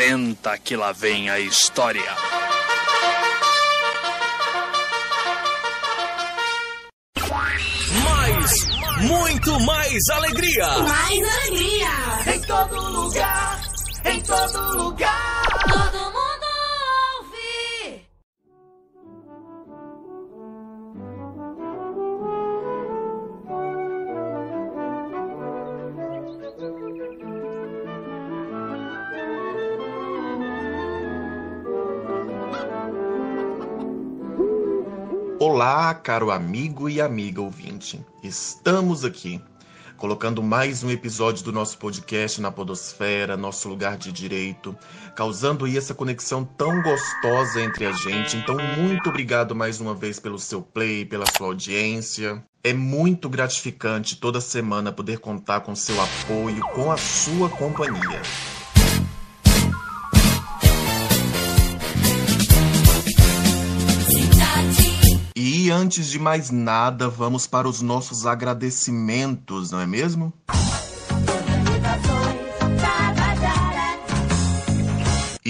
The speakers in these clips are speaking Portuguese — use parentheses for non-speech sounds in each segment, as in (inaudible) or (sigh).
Senta que lá vem a história. Mais, muito mais alegria. Mais alegria. Em todo lugar, em todo lugar. Todo Olá, caro amigo e amiga ouvinte. Estamos aqui colocando mais um episódio do nosso podcast na Podosfera, nosso lugar de direito, causando aí essa conexão tão gostosa entre a gente. Então, muito obrigado mais uma vez pelo seu play, pela sua audiência. É muito gratificante toda semana poder contar com seu apoio, com a sua companhia. E antes de mais nada, vamos para os nossos agradecimentos, não é mesmo?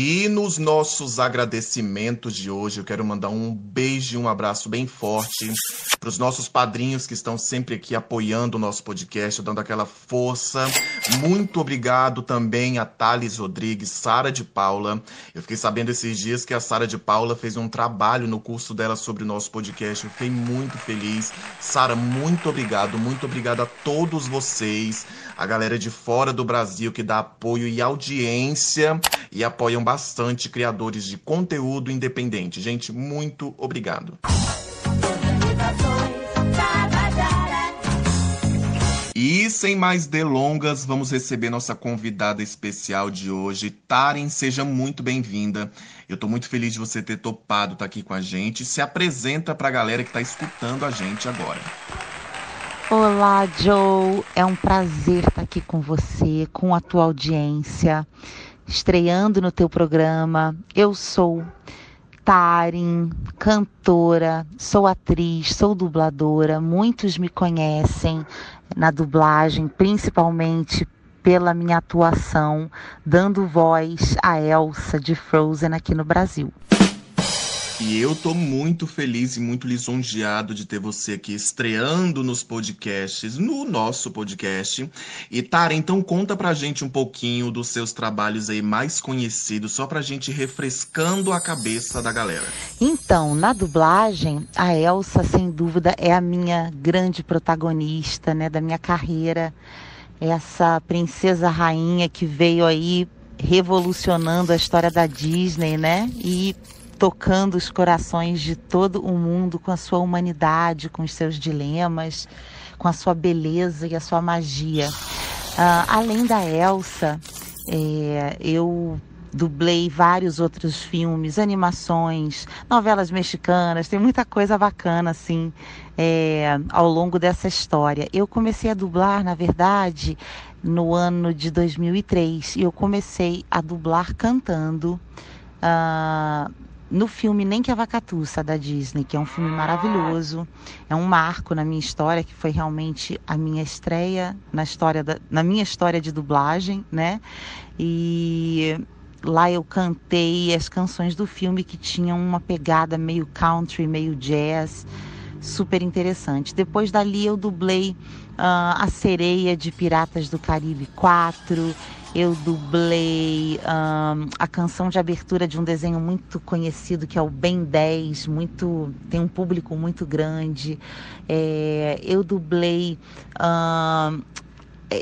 E nos nossos agradecimentos de hoje, eu quero mandar um beijo e um abraço bem forte para os nossos padrinhos que estão sempre aqui apoiando o nosso podcast, dando aquela força. Muito obrigado também a Thales Rodrigues, Sara de Paula. Eu fiquei sabendo esses dias que a Sara de Paula fez um trabalho no curso dela sobre o nosso podcast. Eu fiquei muito feliz. Sara, muito obrigado. Muito obrigado a todos vocês, a galera de fora do Brasil que dá apoio e audiência e apoiam bastante criadores de conteúdo independente. Gente, muito obrigado. E sem mais delongas, vamos receber nossa convidada especial de hoje. Taren, seja muito bem-vinda. Eu tô muito feliz de você ter topado estar aqui com a gente. Se apresenta pra galera que tá escutando a gente agora. Olá, Joe. É um prazer estar aqui com você, com a tua audiência, estreando no teu programa. Eu sou Tarin, cantora, sou atriz, sou dubladora. Muitos me conhecem na dublagem, principalmente pela minha atuação dando voz a Elsa de Frozen aqui no Brasil. E eu tô muito feliz e muito lisonjeado de ter você aqui estreando nos podcasts, no nosso podcast. E Tara, então conta pra gente um pouquinho dos seus trabalhos aí mais conhecidos, só pra gente refrescando a cabeça da galera. Então, na dublagem, a Elsa, sem dúvida, é a minha grande protagonista, né, da minha carreira. Essa princesa rainha que veio aí revolucionando a história da Disney, né? E tocando os corações de todo o mundo com a sua humanidade, com os seus dilemas, com a sua beleza e a sua magia. Uh, além da Elsa, é, eu dublei vários outros filmes, animações, novelas mexicanas, tem muita coisa bacana assim é, ao longo dessa história. Eu comecei a dublar, na verdade, no ano de 2003 e eu comecei a dublar cantando. Uh, no filme Nem que a Vacatuça da Disney, que é um filme maravilhoso, é um marco na minha história, que foi realmente a minha estreia na história da, na minha história de dublagem, né? E lá eu cantei as canções do filme que tinham uma pegada meio country, meio jazz, super interessante. Depois dali eu dublei uh, a Sereia de Piratas do Caribe 4 eu dublei um, a canção de abertura de um desenho muito conhecido que é o Ben 10, muito, tem um público muito grande. É, eu dublei. Um,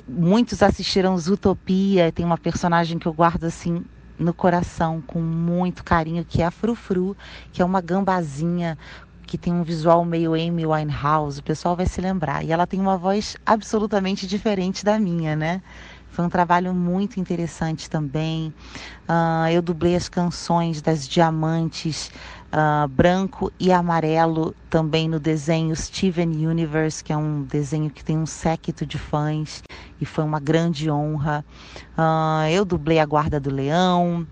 muitos assistiram Zootopia, tem uma personagem que eu guardo assim no coração com muito carinho, que é a Frufru, que é uma gambazinha que tem um visual meio Amy Winehouse, o pessoal vai se lembrar. E ela tem uma voz absolutamente diferente da minha, né? Foi um trabalho muito interessante também. Uh, eu dublei as canções das Diamantes uh, Branco e Amarelo também no desenho Steven Universe, que é um desenho que tem um séquito de fãs e foi uma grande honra. Uh, eu dublei a Guarda do Leão.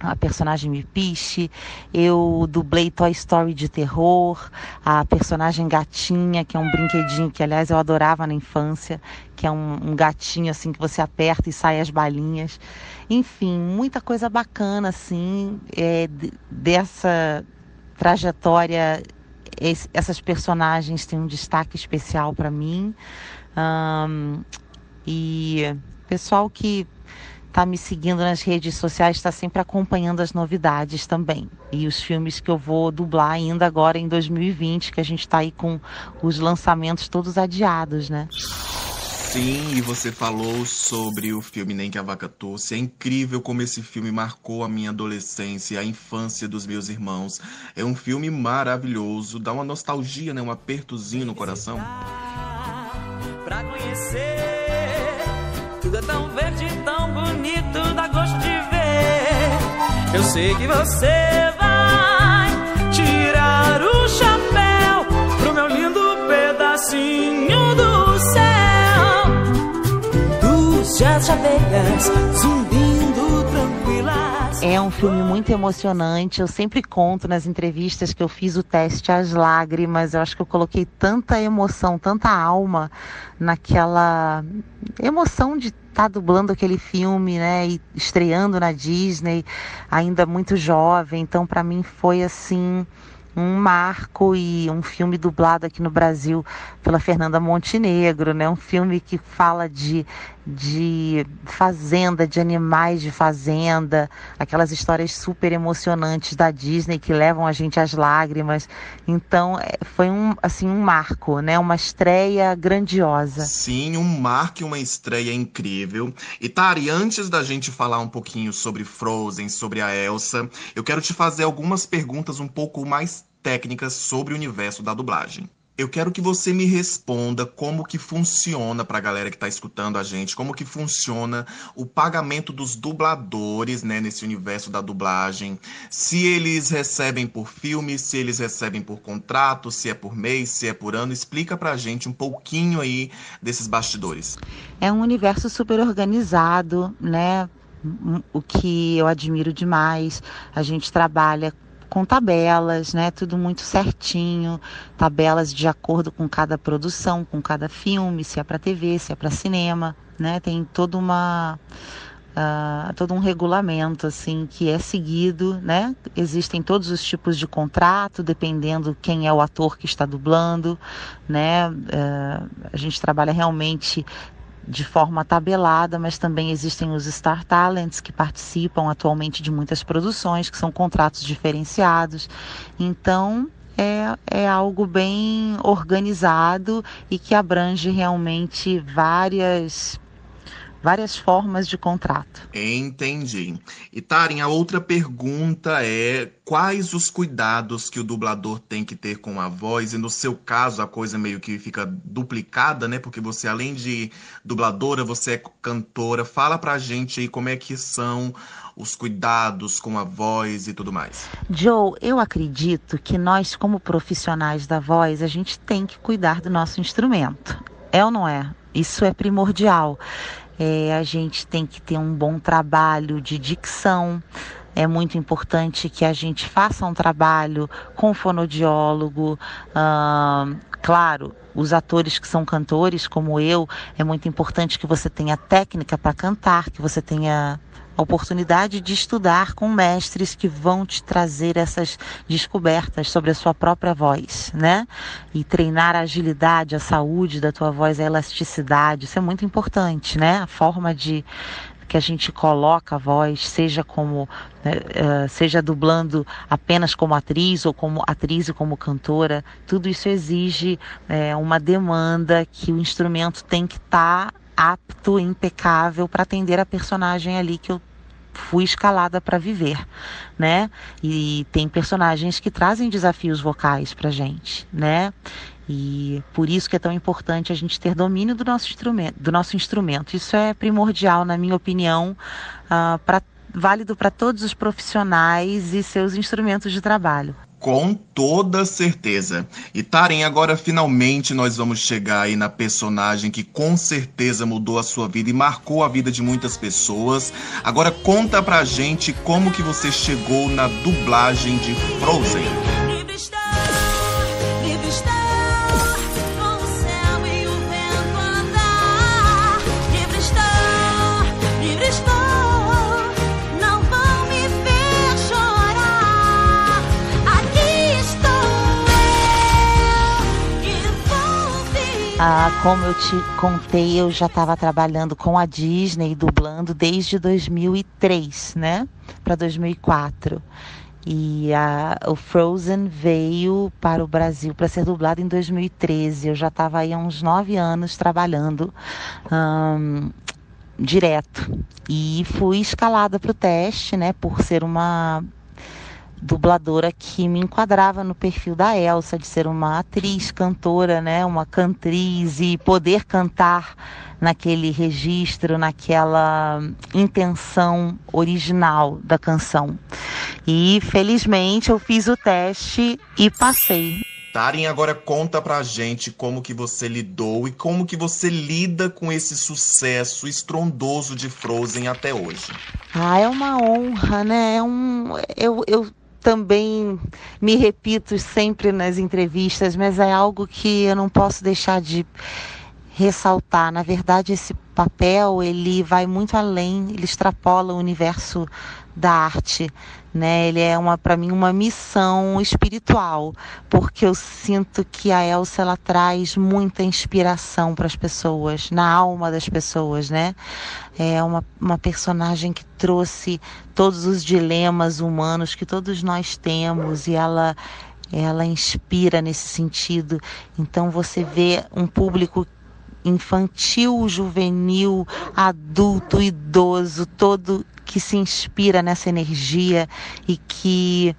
A personagem Mipiche, eu dublei Toy Story de terror, a personagem Gatinha, que é um brinquedinho que, aliás, eu adorava na infância, que é um, um gatinho assim que você aperta e sai as balinhas. Enfim, muita coisa bacana assim é, dessa trajetória. Esse, essas personagens têm um destaque especial para mim. Um, e pessoal que está me seguindo nas redes sociais, está sempre acompanhando as novidades também. E os filmes que eu vou dublar ainda agora em 2020, que a gente está aí com os lançamentos todos adiados, né? Sim, e você falou sobre o filme Nem que a Vaca Torce. É incrível como esse filme marcou a minha adolescência, a infância dos meus irmãos. É um filme maravilhoso, dá uma nostalgia, né? Um apertozinho no coração. Pra conhecer, tudo é tão Eu sei que você vai tirar o chapéu pro meu lindo pedacinho do céu. De abelhas zumbindo tranquilas. É um filme muito emocionante. Eu sempre conto nas entrevistas que eu fiz o teste às lágrimas. Eu acho que eu coloquei tanta emoção, tanta alma naquela emoção de tá dublando aquele filme, né, e estreando na Disney, ainda muito jovem. Então, para mim foi assim um marco e um filme dublado aqui no Brasil pela Fernanda Montenegro, né? Um filme que fala de, de fazenda, de animais de fazenda, aquelas histórias super emocionantes da Disney que levam a gente às lágrimas. Então, é, foi um assim um marco, né? Uma estreia grandiosa. Sim, um marco e uma estreia incrível. E Tari, antes da gente falar um pouquinho sobre Frozen, sobre a Elsa, eu quero te fazer algumas perguntas um pouco mais técnicas sobre o universo da dublagem. Eu quero que você me responda como que funciona para a galera que está escutando a gente, como que funciona o pagamento dos dubladores, né, nesse universo da dublagem. Se eles recebem por filme, se eles recebem por contrato, se é por mês, se é por ano. Explica para a gente um pouquinho aí desses bastidores. É um universo super organizado, né? O que eu admiro demais. A gente trabalha com tabelas, né? Tudo muito certinho, tabelas de acordo com cada produção, com cada filme, se é para TV, se é para cinema, né? Tem toda uma Uh, todo um regulamento assim que é seguido, né? Existem todos os tipos de contrato, dependendo quem é o ator que está dublando, né? Uh, a gente trabalha realmente de forma tabelada, mas também existem os Star Talents que participam atualmente de muitas produções, que são contratos diferenciados. Então, é, é algo bem organizado e que abrange realmente várias várias formas de contrato. Entendi. E Tarem, a outra pergunta é quais os cuidados que o dublador tem que ter com a voz? E no seu caso, a coisa meio que fica duplicada, né? Porque você, além de dubladora, você é cantora. Fala pra gente aí como é que são os cuidados com a voz e tudo mais. Joe, eu acredito que nós, como profissionais da voz, a gente tem que cuidar do nosso instrumento. É ou não é? Isso é primordial. É, a gente tem que ter um bom trabalho de dicção. É muito importante que a gente faça um trabalho com fonoaudiólogo. claro, os atores que são cantores, como eu, é muito importante que você tenha técnica para cantar, que você tenha a oportunidade de estudar com mestres que vão te trazer essas descobertas sobre a sua própria voz, né? E treinar a agilidade, a saúde da tua voz, a elasticidade, isso é muito importante, né? A forma de que a gente coloca a voz, seja como né, uh, seja dublando apenas como atriz ou como atriz e como cantora, tudo isso exige é, uma demanda que o instrumento tem que estar tá apto, impecável para atender a personagem ali que eu fui escalada para viver, né? E tem personagens que trazem desafios vocais para gente, né? E por isso que é tão importante a gente ter domínio do nosso instrumento. Do nosso instrumento. Isso é primordial, na minha opinião, uh, para válido para todos os profissionais e seus instrumentos de trabalho. Com toda certeza. E Taren, agora finalmente nós vamos chegar aí na personagem que com certeza mudou a sua vida e marcou a vida de muitas pessoas. Agora conta pra gente como que você chegou na dublagem de Frozen. Ah, como eu te contei, eu já estava trabalhando com a Disney, dublando desde 2003, né? Para 2004. E a, o Frozen veio para o Brasil para ser dublado em 2013. Eu já estava aí há uns nove anos trabalhando direto. E fui escalada para o teste, né? Por ser uma dubladora que me enquadrava no perfil da Elsa, de ser uma atriz, cantora, né, uma cantriz e poder cantar naquele registro, naquela intenção original da canção. E felizmente eu fiz o teste e passei. Taren, agora conta pra gente como que você lidou e como que você lida com esse sucesso estrondoso de Frozen até hoje. Ah, é uma honra, né? É um, eu, eu também me repito sempre nas entrevistas, mas é algo que eu não posso deixar de ressaltar. Na verdade, esse papel ele vai muito além, ele extrapola o universo da arte, né? Ele é uma para mim uma missão espiritual, porque eu sinto que a Elsa ela traz muita inspiração para as pessoas, na alma das pessoas, né? É uma, uma personagem que trouxe todos os dilemas humanos que todos nós temos e ela ela inspira nesse sentido. Então você vê um público infantil, juvenil, adulto, idoso, todo que se inspira nessa energia e que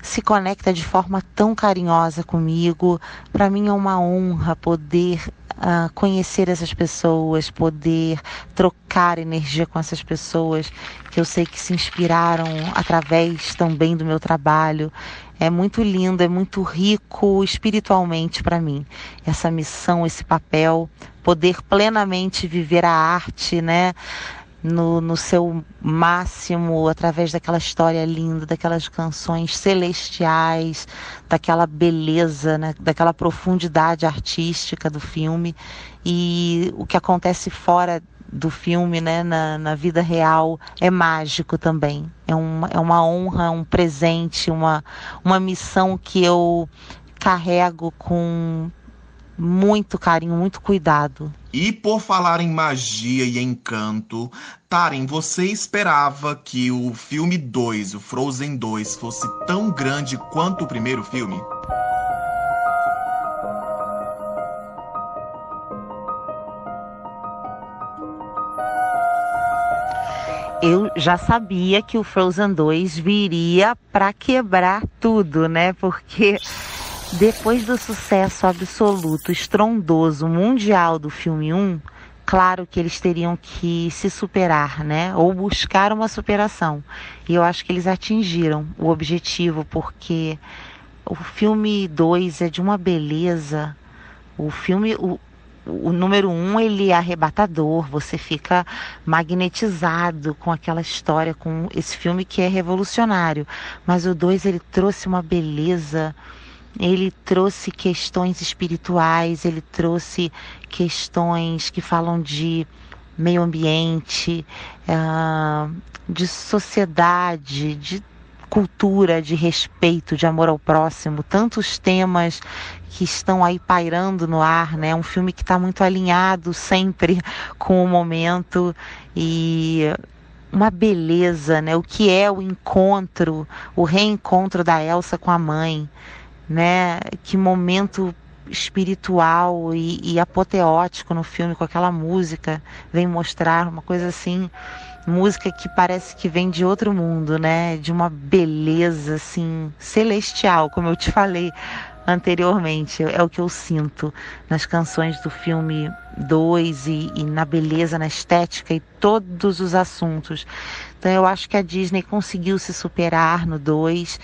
se conecta de forma tão carinhosa comigo. Para mim é uma honra poder uh, conhecer essas pessoas, poder trocar energia com essas pessoas que eu sei que se inspiraram através também do meu trabalho. É muito lindo, é muito rico espiritualmente para mim. Essa missão, esse papel, poder plenamente viver a arte, né? no, no seu máximo, através daquela história linda, daquelas canções celestiais, daquela beleza, né, daquela profundidade artística do filme. E o que acontece fora do filme, né, na, na vida real, é mágico também. É uma, é uma honra, um presente, uma, uma missão que eu carrego com muito carinho, muito cuidado. E por falar em magia e encanto, Taren, você esperava que o filme 2, o Frozen 2, fosse tão grande quanto o primeiro filme? Eu já sabia que o Frozen 2 viria para quebrar tudo, né? Porque depois do sucesso absoluto, estrondoso, mundial do filme 1, claro que eles teriam que se superar, né? Ou buscar uma superação. E eu acho que eles atingiram o objetivo, porque o filme 2 é de uma beleza. O filme, o, o número um ele é arrebatador, você fica magnetizado com aquela história, com esse filme que é revolucionário. Mas o dois ele trouxe uma beleza ele trouxe questões espirituais, ele trouxe questões que falam de meio ambiente, uh, de sociedade, de cultura, de respeito, de amor ao próximo, tantos temas que estão aí pairando no ar, né? Um filme que está muito alinhado sempre (laughs) com o momento e uma beleza, né? O que é o encontro, o reencontro da Elsa com a mãe, né? Que momento espiritual e, e, apoteótico no filme com aquela música vem mostrar uma coisa assim música que parece que vem de outro mundo né? De uma beleza assim celestial como eu te falei anteriormente. É o que eu sinto nas canções do filme 2 e, e na beleza na estética e todos os assuntos. Então eu acho que a Disney conseguiu se superar no 2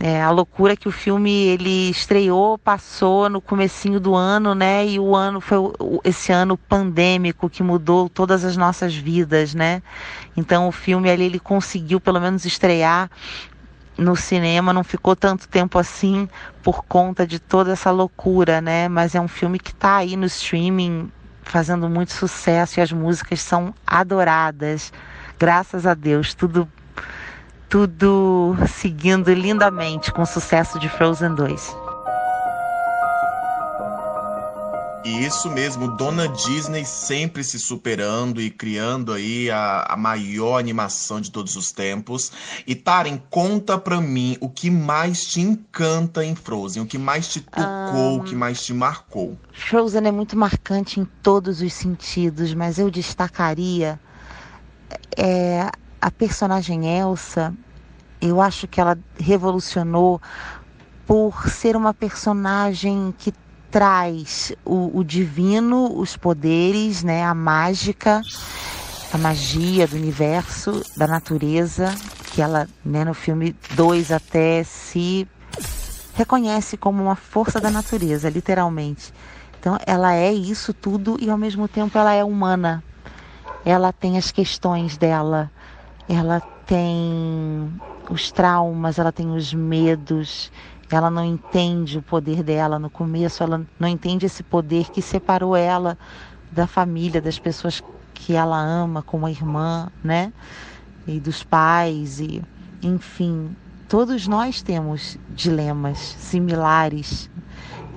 É, a loucura que o filme ele estreou, passou no comecinho do ano, né? E o ano foi esse ano pandêmico que mudou todas as nossas vidas, né? Então o filme ali ele conseguiu pelo menos estrear no cinema, não ficou tanto tempo assim por conta de toda essa loucura, né? Mas é um filme que está aí no streaming fazendo muito sucesso e as músicas são adoradas. Graças a Deus, tudo tudo seguindo lindamente com o sucesso de Frozen 2. Isso mesmo, Dona Disney sempre se superando e criando aí a, a maior animação de todos os tempos. E Taren, conta pra mim o que mais te encanta em Frozen, o que mais te tocou, um... o que mais te marcou. Frozen é muito marcante em todos os sentidos, mas eu destacaria é, a personagem Elsa eu acho que ela revolucionou por ser uma personagem que traz o, o divino, os poderes, né, a mágica, a magia do universo, da natureza, que ela, né, no filme 2 até se reconhece como uma força da natureza, literalmente. Então, ela é isso tudo e ao mesmo tempo ela é humana. Ela tem as questões dela, ela tem os traumas, ela tem os medos, ela não entende o poder dela no começo, ela não entende esse poder que separou ela da família, das pessoas que ela ama como a irmã, né? E dos pais e enfim, todos nós temos dilemas similares.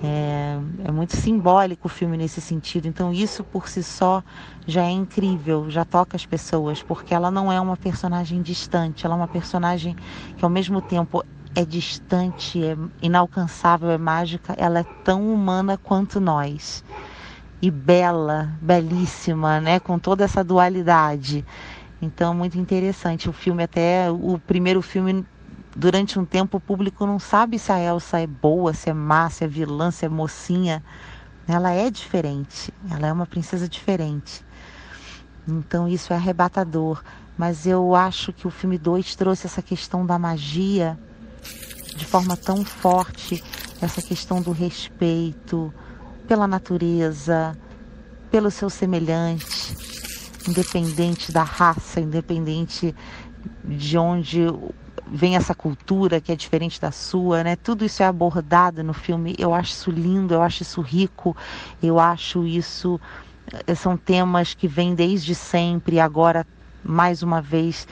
É, é, muito simbólico o filme nesse sentido. Então, isso por si só já é incrível, já toca as pessoas, porque ela não é uma personagem distante, ela é uma personagem que, ao mesmo tempo, é distante, é inalcançável, é mágica, ela é tão humana quanto nós. E bela, belíssima, né? Com toda essa dualidade. Então, muito interessante. O filme, até o primeiro filme durante um tempo o público não sabe se a Elsa é boa, se é má, se é vilã, se é mocinha. Ela é diferente, ela é uma princesa diferente. Então isso é arrebatador. Mas eu acho que o filme 2 trouxe essa questão da magia de forma tão forte, essa questão do respeito pela natureza, pelo seu semelhante, independente da raça, independente de onde vem essa cultura que é diferente da sua, né? Tudo isso é abordado no filme. Eu acho isso lindo, eu acho isso rico, eu acho isso eh, são temas que vêm desde sempre e agora mais uma vez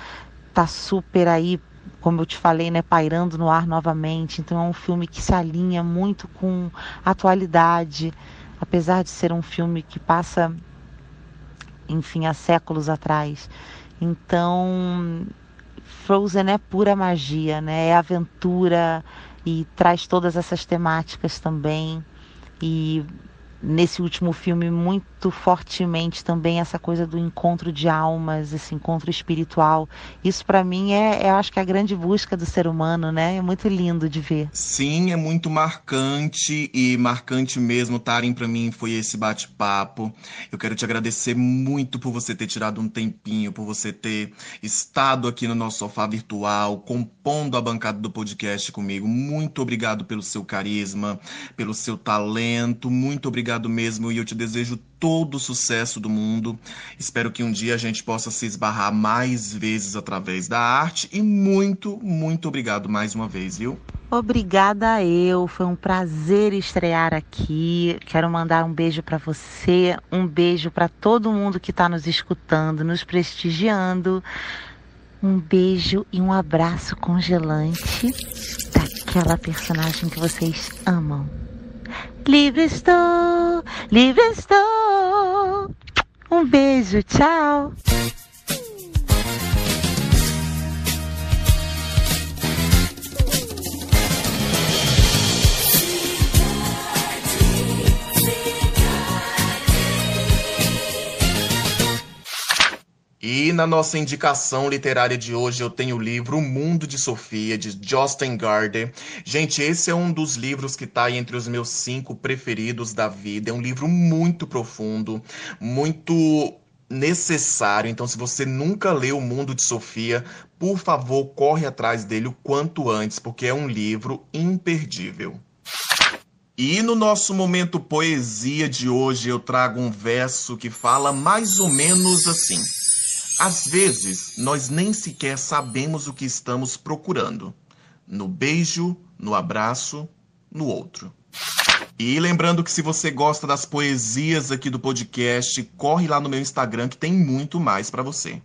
tá super aí, como eu te falei, né, pairando no ar novamente. Então é um filme que se alinha muito com a atualidade, apesar de ser um filme que passa enfim há séculos atrás. Então, Frozen é pura magia, né? É aventura e traz todas essas temáticas também. E nesse último filme muito fortemente também essa coisa do encontro de almas, esse encontro espiritual. Isso para mim é, é, acho que é a grande busca do ser humano, né? É muito lindo de ver. Sim, é muito marcante e marcante mesmo, Tarim, para mim foi esse bate-papo. Eu quero te agradecer muito por você ter tirado um tempinho, por você ter estado aqui no nosso sofá virtual, compondo a bancada do podcast comigo. Muito obrigado pelo seu carisma, pelo seu talento. Muito obrigado obrigado mesmo e eu te desejo todo o sucesso do mundo. Espero que um dia a gente possa se esbarrar mais vezes através da arte e muito, muito obrigado mais uma vez, viu? Obrigada eu, foi um prazer estrear aqui. Quero mandar um beijo para você, um beijo para todo mundo que está nos escutando, nos prestigiando. Um beijo e um abraço congelante daquela personagem que vocês amam. Livre estou, livre estou. Um beijo, tchau. E na nossa indicação literária de hoje eu tenho o livro O Mundo de Sofia, de Justin Gardner. Gente, esse é um dos livros que está entre os meus cinco preferidos da vida. É um livro muito profundo, muito necessário. Então, se você nunca leu O Mundo de Sofia, por favor, corre atrás dele o quanto antes, porque é um livro imperdível. E no nosso momento poesia de hoje, eu trago um verso que fala mais ou menos assim. Às vezes, nós nem sequer sabemos o que estamos procurando. No beijo, no abraço, no outro. E lembrando que se você gosta das poesias aqui do podcast, corre lá no meu Instagram que tem muito mais para você.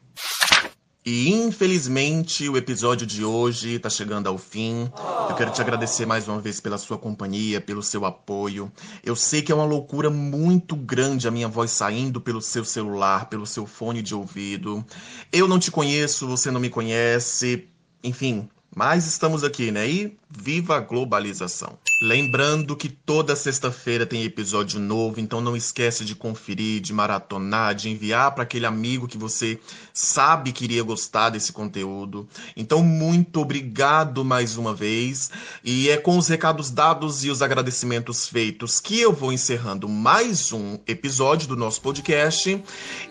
E infelizmente o episódio de hoje está chegando ao fim. Eu quero te agradecer mais uma vez pela sua companhia, pelo seu apoio. Eu sei que é uma loucura muito grande a minha voz saindo pelo seu celular, pelo seu fone de ouvido. Eu não te conheço, você não me conhece. Enfim, mas estamos aqui, né? E viva a globalização. Lembrando que toda sexta-feira tem episódio novo, então não esquece de conferir, de maratonar, de enviar para aquele amigo que você sabe que iria gostar desse conteúdo. Então, muito obrigado mais uma vez. E é com os recados dados e os agradecimentos feitos que eu vou encerrando mais um episódio do nosso podcast.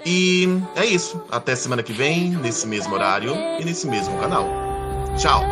E é isso. Até semana que vem, nesse mesmo horário e nesse mesmo canal. Tchau.